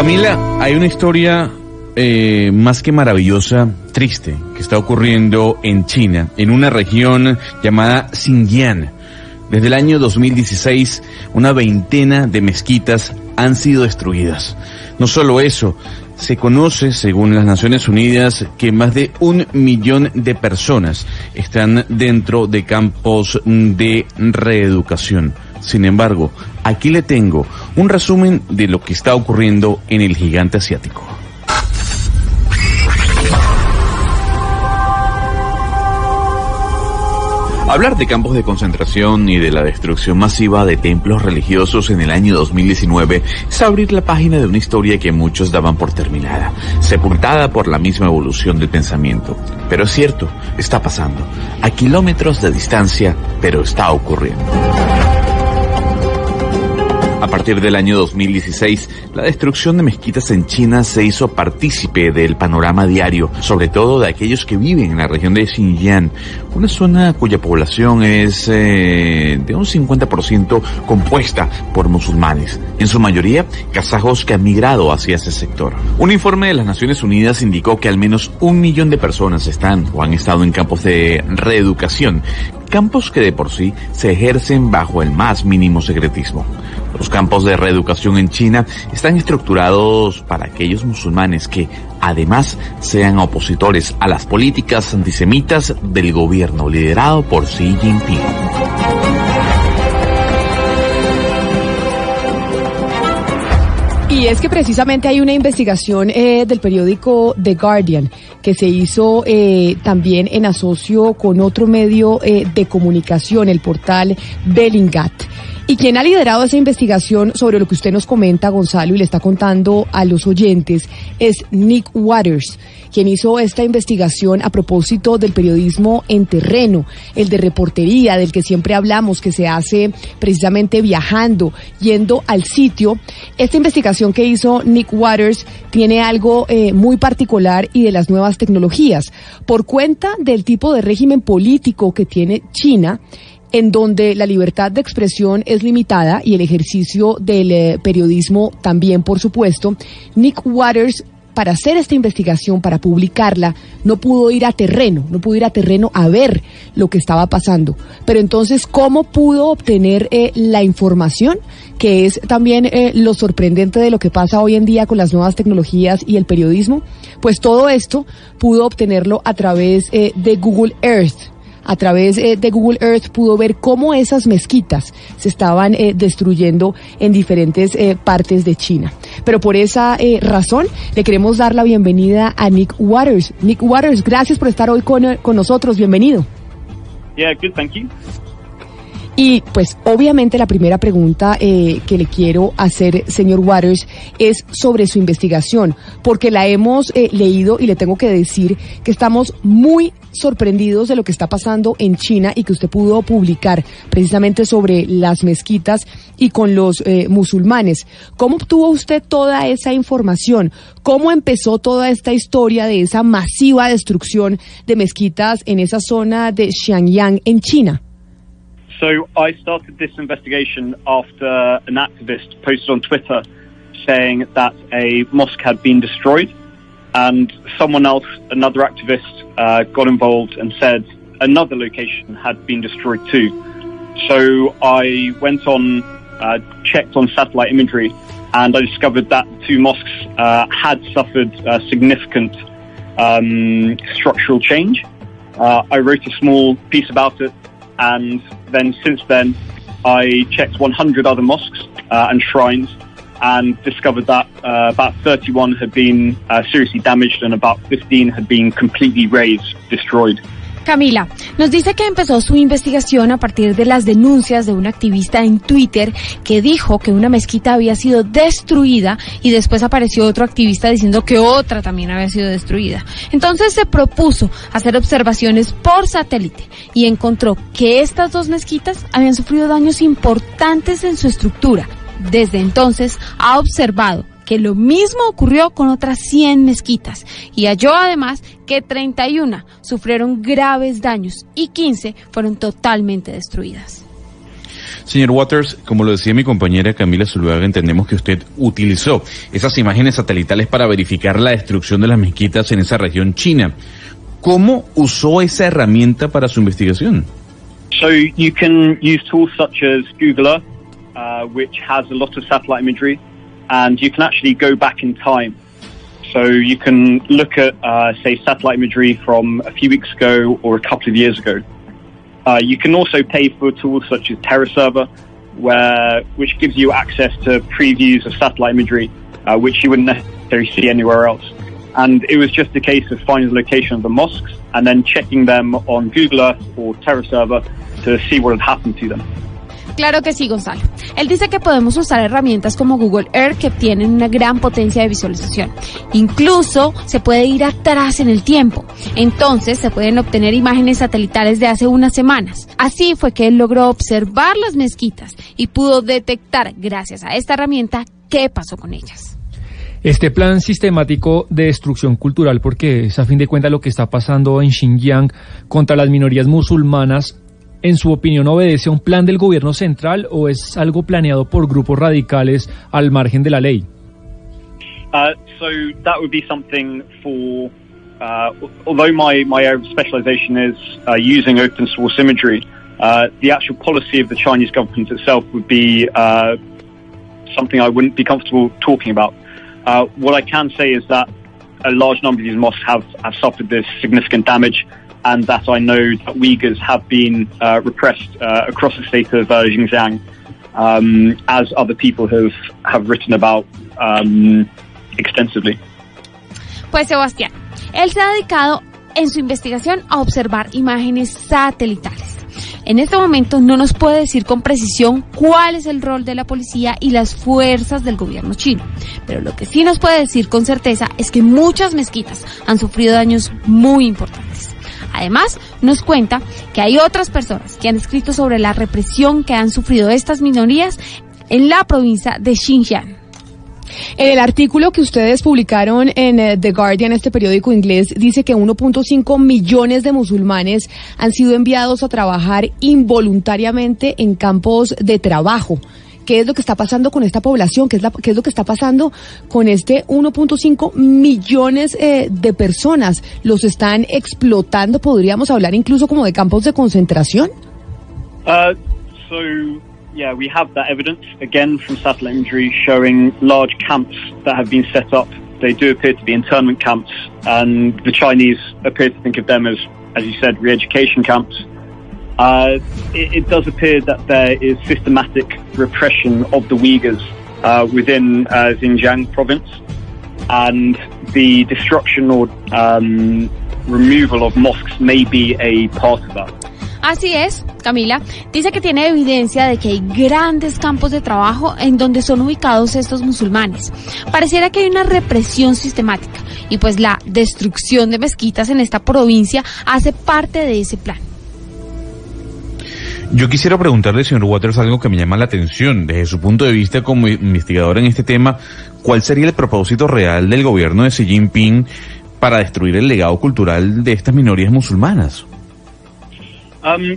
Camila, hay una historia eh, más que maravillosa, triste, que está ocurriendo en China, en una región llamada Xinjiang. Desde el año 2016, una veintena de mezquitas han sido destruidas. No solo eso, se conoce, según las Naciones Unidas, que más de un millón de personas están dentro de campos de reeducación. Sin embargo, aquí le tengo un resumen de lo que está ocurriendo en el gigante asiático. Hablar de campos de concentración y de la destrucción masiva de templos religiosos en el año 2019 es abrir la página de una historia que muchos daban por terminada, sepultada por la misma evolución del pensamiento. Pero es cierto, está pasando, a kilómetros de distancia, pero está ocurriendo. A partir del año 2016, la destrucción de mezquitas en China se hizo partícipe del panorama diario, sobre todo de aquellos que viven en la región de Xinjiang, una zona cuya población es eh, de un 50% compuesta por musulmanes, en su mayoría kazajos que han migrado hacia ese sector. Un informe de las Naciones Unidas indicó que al menos un millón de personas están o han estado en campos de reeducación, campos que de por sí se ejercen bajo el más mínimo secretismo. Los campos de reeducación en China están estructurados para aquellos musulmanes que, además, sean opositores a las políticas antisemitas del gobierno liderado por Xi Jinping. Y es que precisamente hay una investigación eh, del periódico The Guardian que se hizo eh, también en asocio con otro medio eh, de comunicación, el portal Bellingat. Y quien ha liderado esa investigación sobre lo que usted nos comenta, Gonzalo, y le está contando a los oyentes, es Nick Waters, quien hizo esta investigación a propósito del periodismo en terreno, el de reportería, del que siempre hablamos, que se hace precisamente viajando, yendo al sitio. Esta investigación que hizo Nick Waters tiene algo eh, muy particular y de las nuevas tecnologías. Por cuenta del tipo de régimen político que tiene China, en donde la libertad de expresión es limitada y el ejercicio del eh, periodismo también, por supuesto, Nick Waters para hacer esta investigación, para publicarla, no pudo ir a terreno, no pudo ir a terreno a ver lo que estaba pasando. Pero entonces, ¿cómo pudo obtener eh, la información? Que es también eh, lo sorprendente de lo que pasa hoy en día con las nuevas tecnologías y el periodismo. Pues todo esto pudo obtenerlo a través de Google Earth a través eh, de Google Earth pudo ver cómo esas mezquitas se estaban eh, destruyendo en diferentes eh, partes de China. Pero por esa razón le queremos dar la bienvenida a Nick Waters. Nick Waters, gracias por estar hoy con, con nosotros. Bienvenido. Yeah, good, thank you. Y pues obviamente la primera pregunta eh, que le quiero hacer, señor Waters, es sobre su investigación, porque la hemos eh, leído y le tengo que decir que estamos muy sorprendidos de lo que está pasando en China y que usted pudo publicar precisamente sobre las mezquitas y con los eh, musulmanes. ¿Cómo obtuvo usted toda esa información? ¿Cómo empezó toda esta historia de esa masiva destrucción de mezquitas en esa zona de Xiangyang en China? So I started this investigation after an activist posted on Twitter saying that a mosque had been destroyed, and someone else, another activist, uh, got involved and said another location had been destroyed too. So I went on, uh, checked on satellite imagery, and I discovered that two mosques uh, had suffered significant um, structural change. Uh, I wrote a small piece about it and then since then, I checked 100 other mosques uh, and shrines, and discovered that uh, about 31 had been uh, seriously damaged and about 15 had been completely razed, destroyed. Camila, nos dice que empezó su investigación a partir de las denuncias de un activista en Twitter que dijo que una mezquita había sido destruida y después apareció otro activista diciendo que otra también había sido destruida. Entonces se propuso hacer observaciones por satélite y encontró que estas dos mezquitas habían sufrido daños importantes en su estructura. Desde entonces ha observado que lo mismo ocurrió con otras 100 mezquitas y halló además que 31 sufrieron graves daños y 15 fueron totalmente destruidas. Señor Waters, como lo decía mi compañera Camila Zuluaga, entendemos que usted utilizó esas imágenes satelitales para verificar la destrucción de las mezquitas en esa región china. ¿Cómo usó esa herramienta para su investigación? So you can use tools such as Google Earth, uh, which has a lot of satellite imagery, and you can actually go back in time. So you can look at, uh, say, satellite imagery from a few weeks ago or a couple of years ago. Uh, you can also pay for tools such as TerraServer, where which gives you access to previews of satellite imagery, uh, which you wouldn't necessarily see anywhere else. And it was just a case of finding the location of the mosques and then checking them on Google Earth or TerraServer to see what had happened to them. Claro que sí, Gonzalo. Él dice que podemos usar herramientas como Google Earth que tienen una gran potencia de visualización. Incluso se puede ir atrás en el tiempo. Entonces se pueden obtener imágenes satelitales de hace unas semanas. Así fue que él logró observar las mezquitas y pudo detectar, gracias a esta herramienta, qué pasó con ellas. Este plan sistemático de destrucción cultural, porque es a fin de cuentas lo que está pasando en Xinjiang contra las minorías musulmanas, en su opinión, obedece a un plan del gobierno central o es algo planeado por grupos radicales al margen de la ley? Uh, so that would be something for, uh, although my, my area of specialization is uh, using open source imagery, uh, the actual policy of the Chinese government itself would be uh, something I wouldn't be comfortable talking about. Uh, what I can say is that a large number of these mosques have, have suffered this significant damage and that I know that Uyghurs have been uh, repressed uh, across the state of uh, Xinjiang, um, as other people have, have written about um, extensively. Pues Sebastián, él se ha dedicado en su investigación a observar imágenes satelitales. En este momento no nos puede decir con precisión cuál es el rol de la policía y las fuerzas del gobierno chino, pero lo que sí nos puede decir con certeza es que muchas mezquitas han sufrido daños muy importantes. Además, nos cuenta que hay otras personas que han escrito sobre la represión que han sufrido estas minorías en la provincia de Xinjiang. En el artículo que ustedes publicaron en eh, The Guardian, este periódico inglés, dice que 1.5 millones de musulmanes han sido enviados a trabajar involuntariamente en campos de trabajo. ¿Qué es lo que está pasando con esta población? ¿Qué es, la- qué es lo que está pasando con este 1.5 millones eh, de personas? ¿Los están explotando? ¿Podríamos hablar incluso como de campos de concentración? Uh, so, yeah, we have that evidence again from satellite imagery showing large camps that have been set up. They do appear to be internment camps, and the Chinese appear to think of them as, as you said, re education camps. Uh, it, it does appear that there is systematic repression of the Uyghurs uh, within uh, Xinjiang province, and the destruction or um, removal of mosques may be a part of that. Así es, Camila. Dice que tiene evidencia de que hay grandes campos de trabajo en donde son ubicados estos musulmanes. Pareciera que hay una represión sistemática y pues la destrucción de mezquitas en esta provincia hace parte de ese plan. Yo quisiera preguntarle, señor Waters, algo que me llama la atención. Desde su punto de vista como investigador en este tema, ¿cuál sería el propósito real del gobierno de Xi Jinping para destruir el legado cultural de estas minorías musulmanas? Um,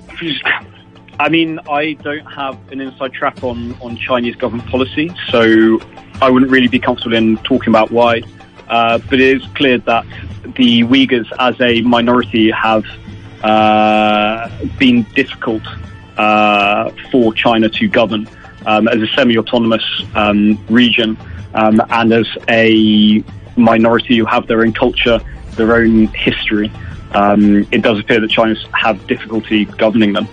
I mean, I don't have an inside track on, on Chinese government policy, so I wouldn't really be comfortable in talking about why. Uh, but it is clear that the Uyghurs as a minority have uh, been difficult uh, for China to govern um, as a semi-autonomous um, region um, and as a minority who have their own culture, their own history. Um, it does appear that China have difficulty governing them.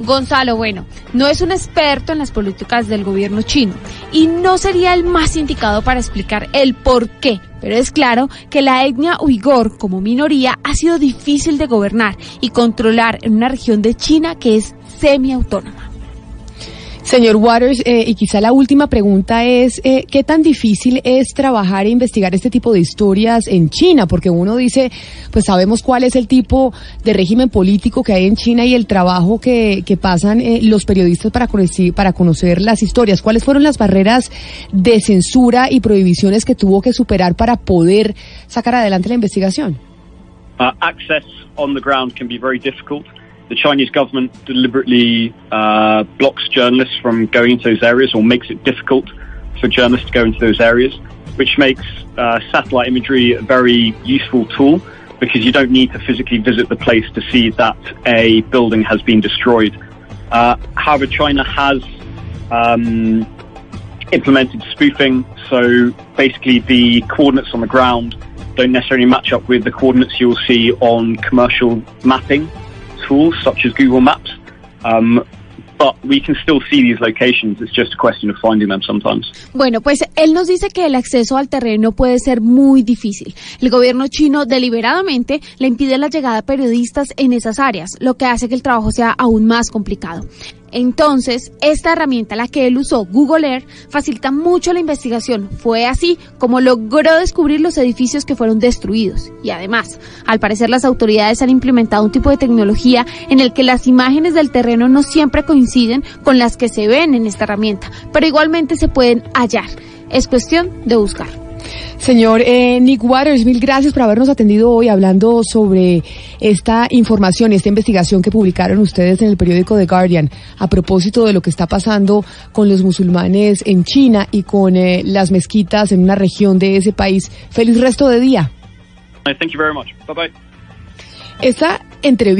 Gonzalo, bueno, no es un experto en las políticas del gobierno chino y no sería el más indicado para explicar el por qué, pero es claro que la etnia uigur como minoría ha sido difícil de gobernar y controlar en una región de China que es semiautónoma. Señor Waters, eh, y quizá la última pregunta es, eh, ¿qué tan difícil es trabajar e investigar este tipo de historias en China? Porque uno dice, pues sabemos cuál es el tipo de régimen político que hay en China y el trabajo que, que pasan eh, los periodistas para conocer, para conocer las historias. ¿Cuáles fueron las barreras de censura y prohibiciones que tuvo que superar para poder sacar adelante la investigación? Uh, access on the ground can be very difficult. The Chinese government deliberately uh, blocks journalists from going into those areas or makes it difficult for journalists to go into those areas, which makes uh, satellite imagery a very useful tool because you don't need to physically visit the place to see that a building has been destroyed. Uh, however, China has um, implemented spoofing, so basically the coordinates on the ground don't necessarily match up with the coordinates you'll see on commercial mapping such as Google Maps. Um. Bueno, pues él nos dice que el acceso al terreno puede ser muy difícil. El gobierno chino deliberadamente le impide la llegada de periodistas en esas áreas, lo que hace que el trabajo sea aún más complicado. Entonces, esta herramienta, la que él usó, Google Earth, facilita mucho la investigación. Fue así como logró descubrir los edificios que fueron destruidos. Y además, al parecer las autoridades han implementado un tipo de tecnología en el que las imágenes del terreno no siempre coinciden con las que se ven en esta herramienta, pero igualmente se pueden hallar. Es cuestión de buscar. Señor eh, Nick Waters, mil gracias por habernos atendido hoy hablando sobre esta información, esta investigación que publicaron ustedes en el periódico The Guardian a propósito de lo que está pasando con los musulmanes en China y con eh, las mezquitas en una región de ese país. Feliz resto de día. Thank you very much. Bye bye. Esta entrevista